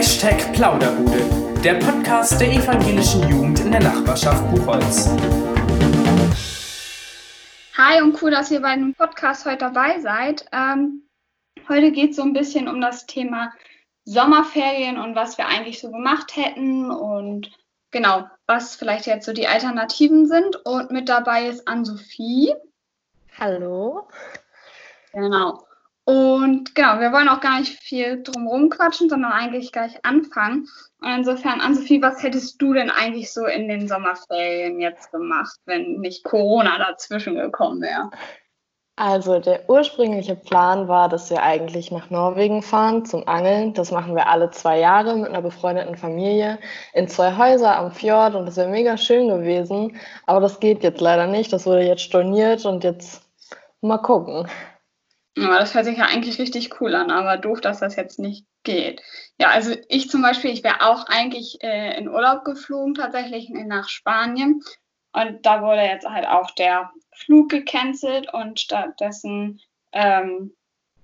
Hashtag Plauderbude, der Podcast der evangelischen Jugend in der Nachbarschaft Buchholz. Hi und cool, dass ihr bei dem Podcast heute dabei seid. Ähm, heute geht es so ein bisschen um das Thema Sommerferien und was wir eigentlich so gemacht hätten und genau, was vielleicht jetzt so die Alternativen sind. Und mit dabei ist Ann-Sophie. Hallo. Genau. Und genau, wir wollen auch gar nicht viel drumherum quatschen, sondern eigentlich gleich anfangen. Und insofern, Ann-Sophie, was hättest du denn eigentlich so in den Sommerferien jetzt gemacht, wenn nicht Corona dazwischen gekommen wäre? Also der ursprüngliche Plan war, dass wir eigentlich nach Norwegen fahren zum Angeln. Das machen wir alle zwei Jahre mit einer befreundeten Familie in zwei Häuser am Fjord und das wäre mega schön gewesen. Aber das geht jetzt leider nicht. Das wurde jetzt storniert und jetzt mal gucken. Ja, das hört sich ja eigentlich richtig cool an, aber doof, dass das jetzt nicht geht. Ja, also ich zum Beispiel, ich wäre auch eigentlich äh, in Urlaub geflogen, tatsächlich nach Spanien. Und da wurde jetzt halt auch der Flug gecancelt und stattdessen ähm,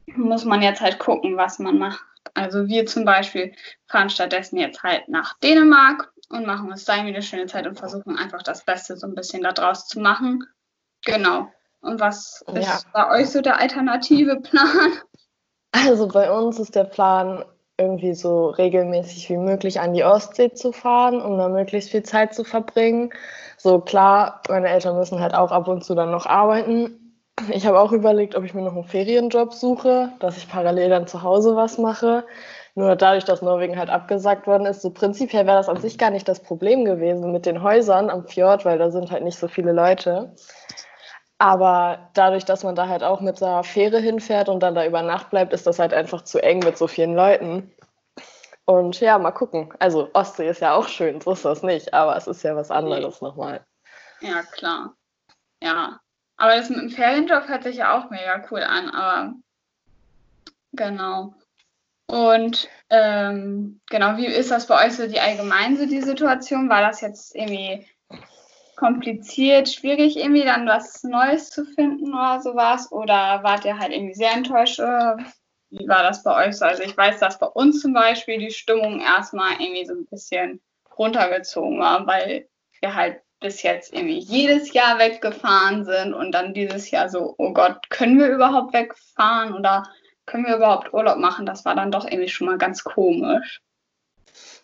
muss man jetzt halt gucken, was man macht. Also wir zum Beispiel fahren stattdessen jetzt halt nach Dänemark und machen uns da eine schöne Zeit und versuchen einfach das Beste so ein bisschen daraus zu machen. Genau. Und was ist ja. bei euch so der alternative Plan? Also bei uns ist der Plan, irgendwie so regelmäßig wie möglich an die Ostsee zu fahren, um da möglichst viel Zeit zu verbringen. So klar, meine Eltern müssen halt auch ab und zu dann noch arbeiten. Ich habe auch überlegt, ob ich mir noch einen Ferienjob suche, dass ich parallel dann zu Hause was mache. Nur dadurch, dass Norwegen halt abgesagt worden ist, so prinzipiell wäre das an sich gar nicht das Problem gewesen mit den Häusern am Fjord, weil da sind halt nicht so viele Leute. Aber dadurch, dass man da halt auch mit der Fähre hinfährt und dann da über Nacht bleibt, ist das halt einfach zu eng mit so vielen Leuten. Und ja, mal gucken. Also Ostsee ist ja auch schön, so ist das nicht, aber es ist ja was anderes nee. nochmal. Ja, klar. Ja. Aber das mit dem Ferienjob hört sich ja auch mega cool an, aber genau. Und ähm, genau, wie ist das bei euch so die allgemein so die Situation? War das jetzt irgendwie kompliziert, schwierig, irgendwie dann was Neues zu finden oder sowas? Oder wart ihr halt irgendwie sehr enttäuscht? Wie war das bei euch so? Also ich weiß, dass bei uns zum Beispiel die Stimmung erstmal irgendwie so ein bisschen runtergezogen war, weil wir halt bis jetzt irgendwie jedes Jahr weggefahren sind und dann dieses Jahr so, oh Gott, können wir überhaupt wegfahren oder können wir überhaupt Urlaub machen? Das war dann doch irgendwie schon mal ganz komisch.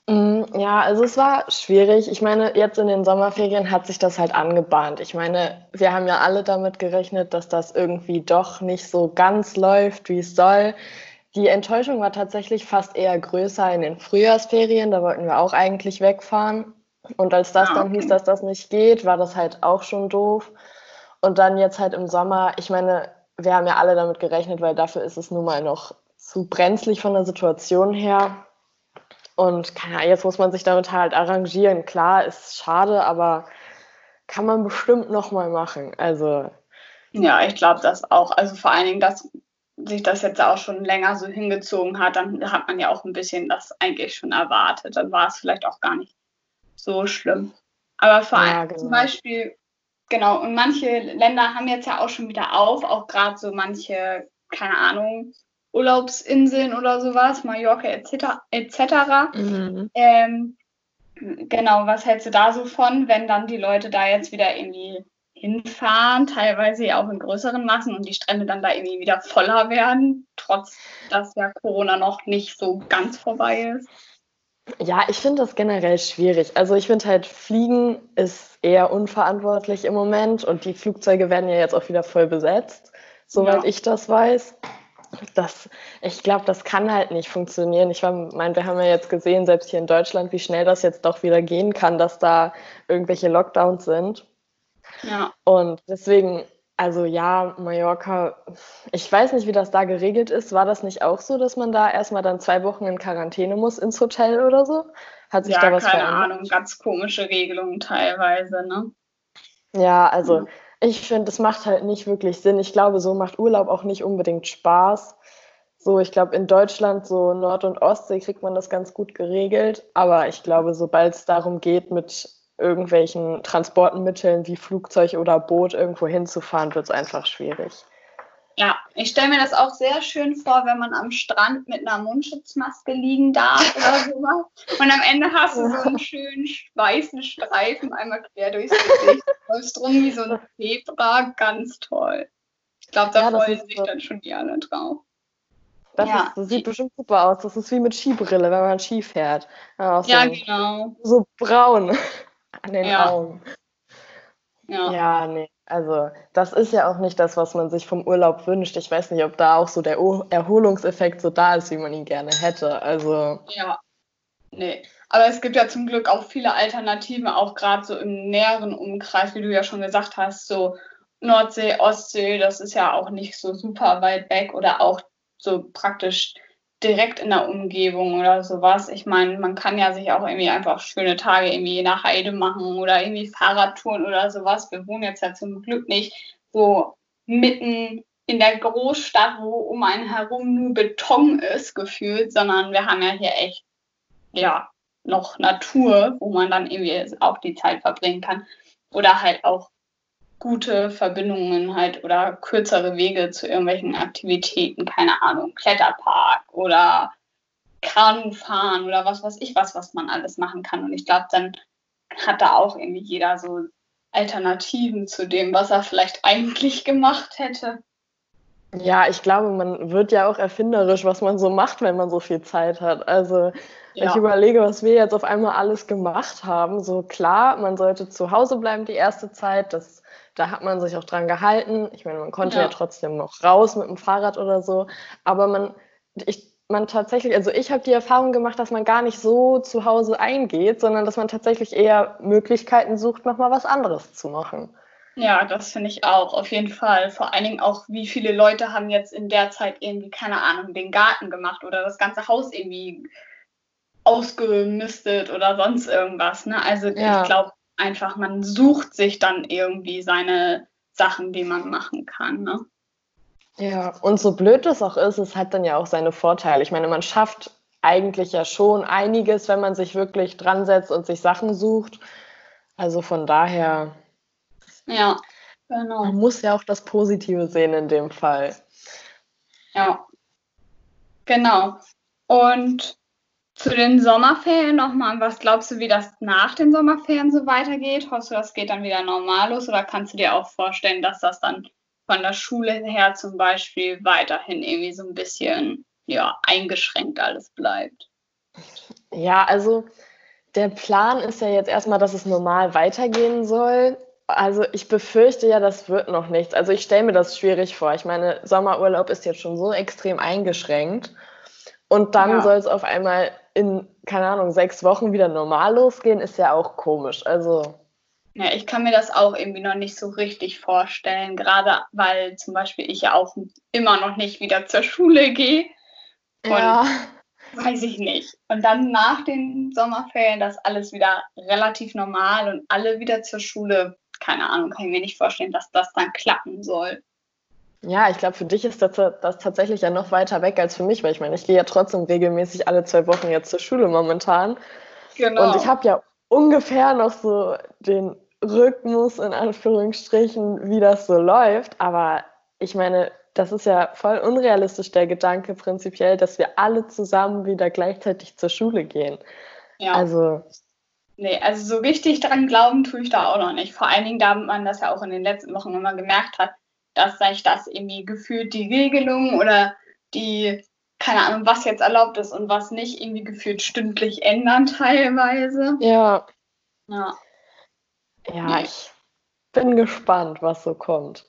Mm, ja, also es war schwierig. Ich meine, jetzt in den Sommerferien hat sich das halt angebahnt. Ich meine, wir haben ja alle damit gerechnet, dass das irgendwie doch nicht so ganz läuft, wie es soll. Die Enttäuschung war tatsächlich fast eher größer in den Frühjahrsferien. Da wollten wir auch eigentlich wegfahren. Und als das ah, dann hieß, dass das nicht geht, war das halt auch schon doof. Und dann jetzt halt im Sommer, ich meine, wir haben ja alle damit gerechnet, weil dafür ist es nun mal noch zu brenzlig von der Situation her und keine jetzt muss man sich damit halt arrangieren. Klar, ist schade, aber kann man bestimmt nochmal machen. Also. Ja, ich glaube das auch. Also vor allen Dingen, dass sich das jetzt auch schon länger so hingezogen hat, dann hat man ja auch ein bisschen das eigentlich schon erwartet. Dann war es vielleicht auch gar nicht so schlimm. Aber vor allem ja, genau. zum Beispiel, genau, und manche Länder haben jetzt ja auch schon wieder auf, auch gerade so manche, keine Ahnung, Urlaubsinseln oder sowas, Mallorca etc. etc. Mhm. Ähm, genau, was hältst du da so von, wenn dann die Leute da jetzt wieder irgendwie hinfahren, teilweise ja auch in größeren Massen und die Strände dann da irgendwie wieder voller werden, trotz dass ja Corona noch nicht so ganz vorbei ist? Ja, ich finde das generell schwierig. Also ich finde halt, Fliegen ist eher unverantwortlich im Moment und die Flugzeuge werden ja jetzt auch wieder voll besetzt, soweit ja. ich das weiß das, ich glaube, das kann halt nicht funktionieren. Ich meine, wir haben ja jetzt gesehen, selbst hier in Deutschland, wie schnell das jetzt doch wieder gehen kann, dass da irgendwelche Lockdowns sind. Ja. Und deswegen, also ja, Mallorca, ich weiß nicht, wie das da geregelt ist. War das nicht auch so, dass man da erstmal dann zwei Wochen in Quarantäne muss ins Hotel oder so? Hat sich ja, da was keine verändert? Ahnung, ganz komische Regelungen teilweise, ne? Ja, also. Mhm ich finde, es macht halt nicht wirklich Sinn. Ich glaube, so macht Urlaub auch nicht unbedingt Spaß. So, ich glaube, in Deutschland, so Nord- und Ostsee, kriegt man das ganz gut geregelt. Aber ich glaube, sobald es darum geht, mit irgendwelchen Transportmitteln wie Flugzeug oder Boot irgendwo hinzufahren, wird es einfach schwierig. Ja, ich stelle mir das auch sehr schön vor, wenn man am Strand mit einer Mundschutzmaske liegen darf oder sowas. Und am Ende hast du so einen schönen weißen Streifen einmal quer durchs Gesicht. Läufst rum wie so ein Zebra, ganz toll. Ich glaube, da Ja, freuen sich so. dann schon die alle drauf. Das, Ja. ist, das sieht bestimmt super aus. Das ist wie mit Skibrille, wenn man Ski fährt. Ja, so, Ja, genau. so braun an den. Augen. Ja. Ja, nee. Also, das ist ja auch nicht das, was man sich vom Urlaub wünscht. Ich weiß nicht, ob da auch so der Erholungseffekt so da ist, wie man ihn gerne hätte. Also, Ja, nee. Aber es gibt ja zum Glück auch viele Alternativen, auch gerade so im näheren Umkreis, wie du ja schon gesagt hast, so Nordsee, Ostsee, das ist ja auch nicht so super weit weg oder auch so praktisch direkt in der Umgebung oder sowas. Ich meine, man kann ja sich auch irgendwie einfach schöne Tage irgendwie der Heide machen oder irgendwie Fahrradtouren oder sowas. Wir wohnen jetzt ja zum Glück nicht so mitten in der Großstadt, wo um einen herum nur Beton ist, gefühlt, sondern wir haben ja hier echt, ja, noch Natur, wo man dann irgendwie auch die Zeit verbringen kann. Oder halt auch gute Verbindungen halt oder kürzere Wege zu irgendwelchen Aktivitäten, keine Ahnung, Kletterpark oder Kanufahren oder was weiß ich was, was man alles machen kann. Und ich glaube, dann hat da auch irgendwie jeder so Alternativen zu dem, was er vielleicht eigentlich gemacht hätte. ja, ich glaube, man wird ja auch erfinderisch, was man so macht, wenn man so viel Zeit hat. Also, wenn ich überlege, was wir jetzt auf einmal alles gemacht haben, so klar, man sollte zu Hause bleiben die erste Zeit. Das, da hat man sich auch dran gehalten. Ich meine, man konnte ja, Ja. trotzdem noch raus mit dem Fahrrad oder so. Aber man, ich, man tatsächlich, also ich habe die Erfahrung gemacht, dass man gar nicht so zu Hause eingeht, sondern dass man tatsächlich eher Möglichkeiten sucht, nochmal was anderes zu machen. Ja, das finde ich auch, auf jeden Fall. Vor allen Dingen auch, wie viele Leute haben jetzt in der Zeit irgendwie, keine Ahnung, den Garten gemacht oder das ganze Haus irgendwie ausgemistet oder sonst irgendwas. Ne? Also Ja. ich glaube einfach, man sucht sich dann irgendwie seine Sachen, die man machen kann. Ne? Ja, und so blöd das auch ist, es hat dann ja auch seine Vorteile. Ich meine, man schafft eigentlich ja schon einiges, wenn man sich wirklich dran setzt und sich Sachen sucht. Also von daher, Ja, genau. man muss ja auch das Positive sehen in dem Fall. Ja, genau. Und zu den Sommerferien nochmal, was glaubst du, wie das nach den Sommerferien so weitergeht? Hoffst du, das geht dann wieder normal los oder kannst du dir auch vorstellen, dass das dann von der Schule her zum Beispiel weiterhin irgendwie so ein bisschen ja, eingeschränkt alles bleibt? Ja, also der Plan ist ja jetzt erstmal, dass es normal weitergehen soll. Also ich befürchte ja, das wird noch nichts. Also ich stelle mir das schwierig vor. Ich meine, Sommerurlaub ist jetzt schon so extrem eingeschränkt. Und dann Ja. soll es auf einmal in, keine Ahnung, sechs Wochen wieder normal losgehen, ist ja auch komisch. Also Ja, ich kann mir das auch irgendwie noch nicht so richtig vorstellen, gerade weil zum Beispiel ich ja auch immer noch nicht wieder zur Schule gehe. ja, Weiß ich nicht. Und dann nach den Sommerferien das alles wieder relativ normal und alle wieder zur Schule. Keine Ahnung, kann ich mir nicht vorstellen, dass das dann klappen soll. Ja, ich glaube, für dich ist das, das tatsächlich ja noch weiter weg als für mich, weil ich meine, ich gehe ja trotzdem regelmäßig alle zwei Wochen jetzt zur Schule momentan. Genau. Und ich habe ja ungefähr noch so den Rhythmus in Anführungsstrichen, wie das so läuft. Aber ich meine, das ist ja voll unrealistisch, der Gedanke prinzipiell, dass wir alle zusammen wieder gleichzeitig zur Schule gehen. ja. Also, Nee, also so richtig dran glauben tue ich da auch noch nicht. Vor allen Dingen, da man das ja auch in den letzten Wochen immer gemerkt hat, dass sich das irgendwie gefühlt die Regelungen oder die, keine Ahnung, was jetzt erlaubt ist und was nicht, irgendwie gefühlt stündlich ändern teilweise. ja, Ja, ja, ich bin gespannt, was so kommt.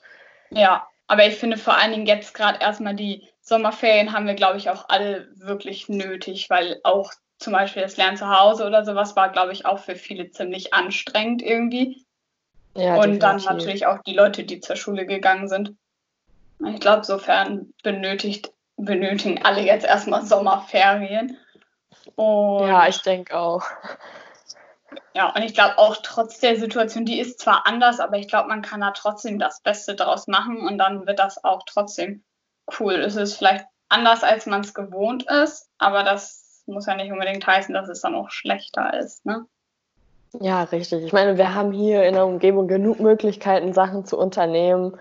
ja. Aber ich finde vor allen Dingen jetzt gerade erstmal die Sommerferien haben wir, glaube ich, auch alle wirklich nötig, weil auch zum Beispiel das Lernen zu Hause oder sowas war, glaube ich, auch für viele ziemlich anstrengend irgendwie. Ja, und dann natürlich auch die Leute, die zur Schule gegangen sind. Ich glaube, sofern benötigt, benötigen alle jetzt erstmal Sommerferien. Und Ja, ich denke auch. ja, und ich glaube auch trotz der Situation, die ist zwar anders, aber ich glaube, man kann da trotzdem das Beste draus machen und dann wird das auch trotzdem cool. Es ist vielleicht anders, als man es gewohnt ist, aber das muss ja nicht unbedingt heißen, dass es dann auch schlechter ist. Ne? Ja, richtig. Ich meine, wir haben hier in der Umgebung genug Möglichkeiten, Sachen zu unternehmen.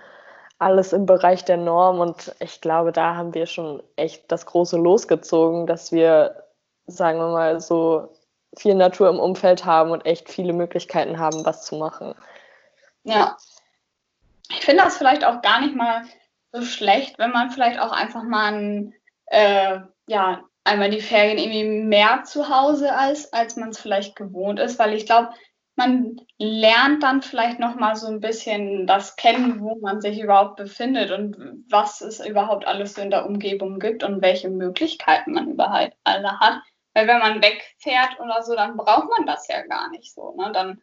alles im Bereich der Norm und ich glaube, da haben wir schon echt das große losgezogen, dass wir, sagen wir mal, so viel Natur im Umfeld haben und echt viele Möglichkeiten haben, was zu machen. Ja. Ich finde das vielleicht auch gar nicht mal so schlecht, wenn man vielleicht auch einfach mal ein, äh, ja, einmal die Ferien irgendwie mehr zu Hause als, als man es vielleicht gewohnt ist, weil ich glaube, man lernt dann vielleicht noch mal so ein bisschen das kennen, wo man sich überhaupt befindet und was es überhaupt alles so in der Umgebung gibt und welche Möglichkeiten man überhaupt alle hat. Weil wenn man wegfährt oder so, dann braucht man das ja gar nicht so. Ne? Dann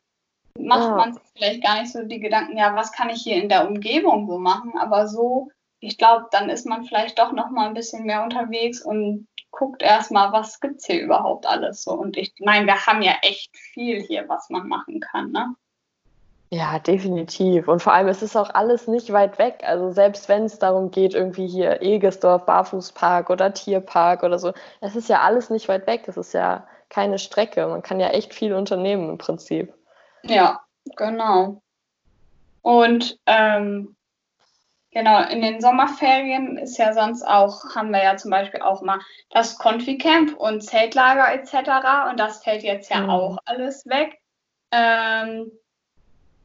macht ja. man sich vielleicht gar nicht so die Gedanken, ja, was kann ich hier in der Umgebung so machen? Aber so, ich glaube, dann ist man vielleicht doch noch mal ein bisschen mehr unterwegs und guckt erstmal, was gibt es hier überhaupt alles so. Und ich meine, wir haben ja echt viel hier, was man machen kann, ne? Ja, definitiv. Und vor allem ist es auch alles nicht weit weg. Also selbst wenn es darum geht, irgendwie hier Egesdorf, Barfußpark oder Tierpark oder so, es ist ja alles nicht weit weg. Es ist ja keine Strecke. Man kann ja echt viel unternehmen im Prinzip. Ja, genau. Und ähm, Genau, in den Sommerferien ist ja sonst auch, haben wir ja zum Beispiel auch mal das Confi-Camp und Zeltlager etc. Und das fällt jetzt ja mhm. auch alles weg. Ähm,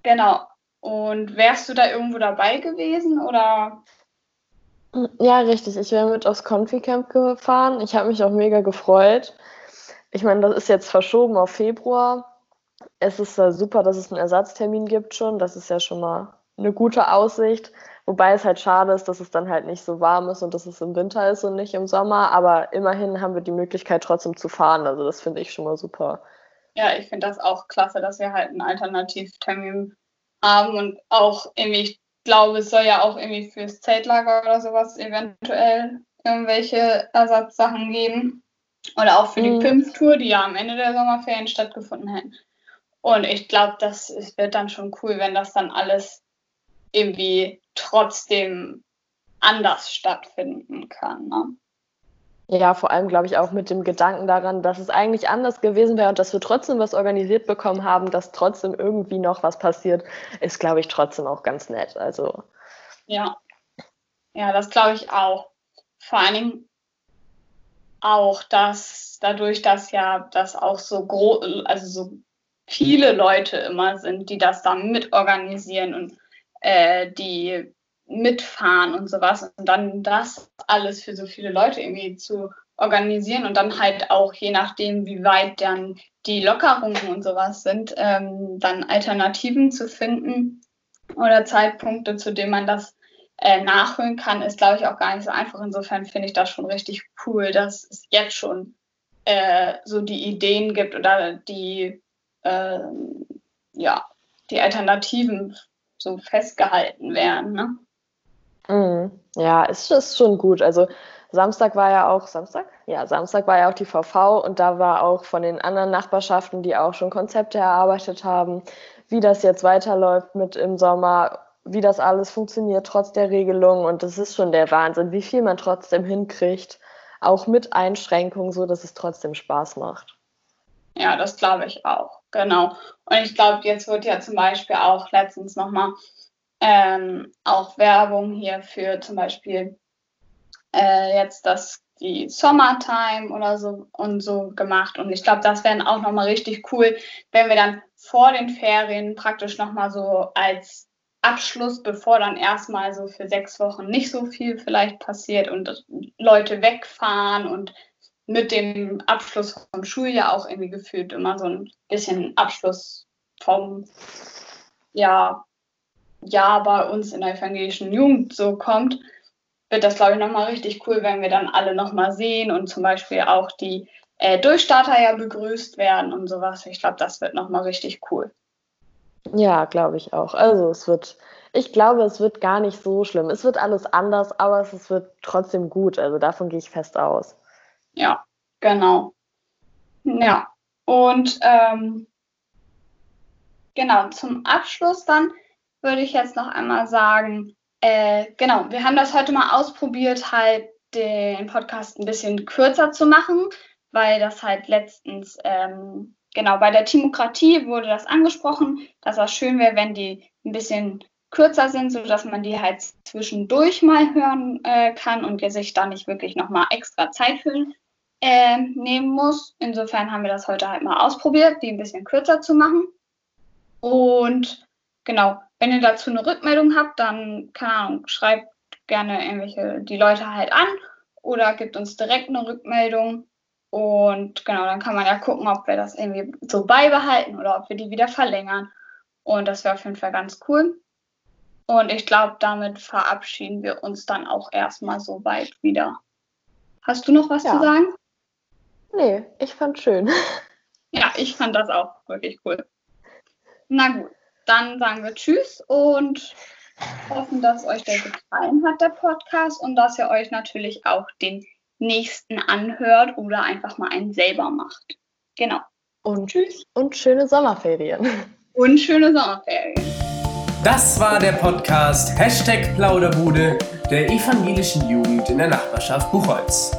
genau. Und wärst du da irgendwo dabei gewesen oder? Ja, richtig. Ich wäre mit aufs Confi-Camp gefahren. Ich habe mich auch mega gefreut. Ich meine, das ist jetzt verschoben auf Februar. Es ist äh, super, dass es einen Ersatztermin gibt schon. Das ist ja schon mal eine gute Aussicht. Wobei es halt schade ist, dass es dann halt nicht so warm ist und dass es im Winter ist und nicht im Sommer. Aber immerhin haben wir die Möglichkeit trotzdem zu fahren. Also das finde ich schon mal super. Ja, ich finde das auch klasse, dass wir halt einen Alternativtermin haben und auch irgendwie, ich glaube, es soll ja auch irgendwie fürs Zeltlager oder sowas eventuell irgendwelche Ersatzsachen geben. Oder auch für die mhm. PIMF-Tour, die ja am Ende der Sommerferien stattgefunden hätten. Und ich glaube, das wird dann schon cool, wenn das dann alles irgendwie trotzdem anders stattfinden kann. Ne? Ja, vor allem glaube ich auch mit dem Gedanken daran, dass es eigentlich anders gewesen wäre und dass wir trotzdem was organisiert bekommen haben, dass trotzdem irgendwie noch was passiert, ist, glaube ich, trotzdem auch ganz nett. Also. Ja. Ja, das glaube ich auch. Vor allen Dingen auch, dass dadurch, dass ja das auch so groß, also so viele Leute immer sind, die das dann mitorganisieren und äh, die mitfahren und sowas. Und dann das alles für so viele Leute irgendwie zu organisieren und dann halt auch je nachdem, wie weit dann die Lockerungen und sowas sind, ähm, dann Alternativen zu finden oder Zeitpunkte, zu denen man das äh, nachholen kann, ist, glaube ich, auch gar nicht so einfach. Insofern finde ich das schon richtig cool, dass es jetzt schon äh, so die Ideen gibt oder die, äh, ja, die Alternativen so festgehalten werden. Ne? Mhm. Ja, es ist schon gut. Also Samstag war ja auch, Samstag? Ja, Samstag war ja auch die VV und da war auch von den anderen Nachbarschaften, die auch schon Konzepte erarbeitet haben, wie das jetzt weiterläuft mit im Sommer, wie das alles funktioniert trotz der Regelung und das ist schon der Wahnsinn, wie viel man trotzdem hinkriegt, auch mit Einschränkungen, so dass es trotzdem Spaß macht. Ja, das glaube ich auch, genau. Und ich glaube, jetzt wird ja zum Beispiel auch letztens nochmal ähm, auch Werbung hier für zum Beispiel äh, jetzt das die Summertime oder so und so gemacht. Und ich glaube, das wäre auch nochmal richtig cool, wenn wir dann vor den Ferien praktisch nochmal so als Abschluss, bevor dann erstmal so für sechs Wochen nicht so viel vielleicht passiert und Leute wegfahren und mit dem Abschluss vom Schuljahr auch irgendwie gefühlt immer so ein bisschen Abschluss vom ja, Jahr bei uns in der evangelischen Jugend so kommt, wird das, glaube ich, nochmal richtig cool, wenn wir dann alle nochmal sehen und zum Beispiel auch die äh, Durchstarter ja begrüßt werden und sowas. Ich glaube, das wird nochmal richtig cool. Ja, glaube ich auch. Also es wird, ich glaube, es wird gar nicht so schlimm. Es wird alles anders, aber es wird trotzdem gut. Also davon gehe ich fest aus. Ja, genau. Ja, und ähm, genau, zum Abschluss dann würde ich jetzt noch einmal sagen, äh, genau, wir haben das heute mal ausprobiert, halt den Podcast ein bisschen kürzer zu machen, weil das halt letztens, ähm, genau, bei der Timokratie wurde das angesprochen, dass das schön wäre, wenn die ein bisschen kürzer sind, sodass man die halt zwischendurch mal hören äh, kann und sich da nicht wirklich nochmal extra Zeit für äh, nehmen muss. Insofern haben wir das heute halt mal ausprobiert, die ein bisschen kürzer zu machen. Und genau, wenn ihr dazu eine Rückmeldung habt, dann, keine Ahnung, schreibt gerne irgendwelche die Leute halt an oder gibt uns direkt eine Rückmeldung. Und genau, dann kann man ja gucken, ob wir das irgendwie so beibehalten oder ob wir die wieder verlängern. Und das wäre auf jeden Fall ganz cool. Und ich glaube, damit verabschieden wir uns dann auch erstmal so weit wieder. Hast du noch was ja. zu sagen? Nee, ich fand schön. Ja, ich fand das auch wirklich cool. Na gut, dann sagen wir Tschüss und hoffen, dass euch der gefallen hat, der Podcast, und dass ihr euch natürlich auch den nächsten anhört oder einfach mal einen selber macht. Genau. Und Tschüss. Und schöne Sommerferien. Und schöne Sommerferien. Das war der Podcast Hashtag Plauderbude der evangelischen Jugend in der Nachbarschaft Buchholz.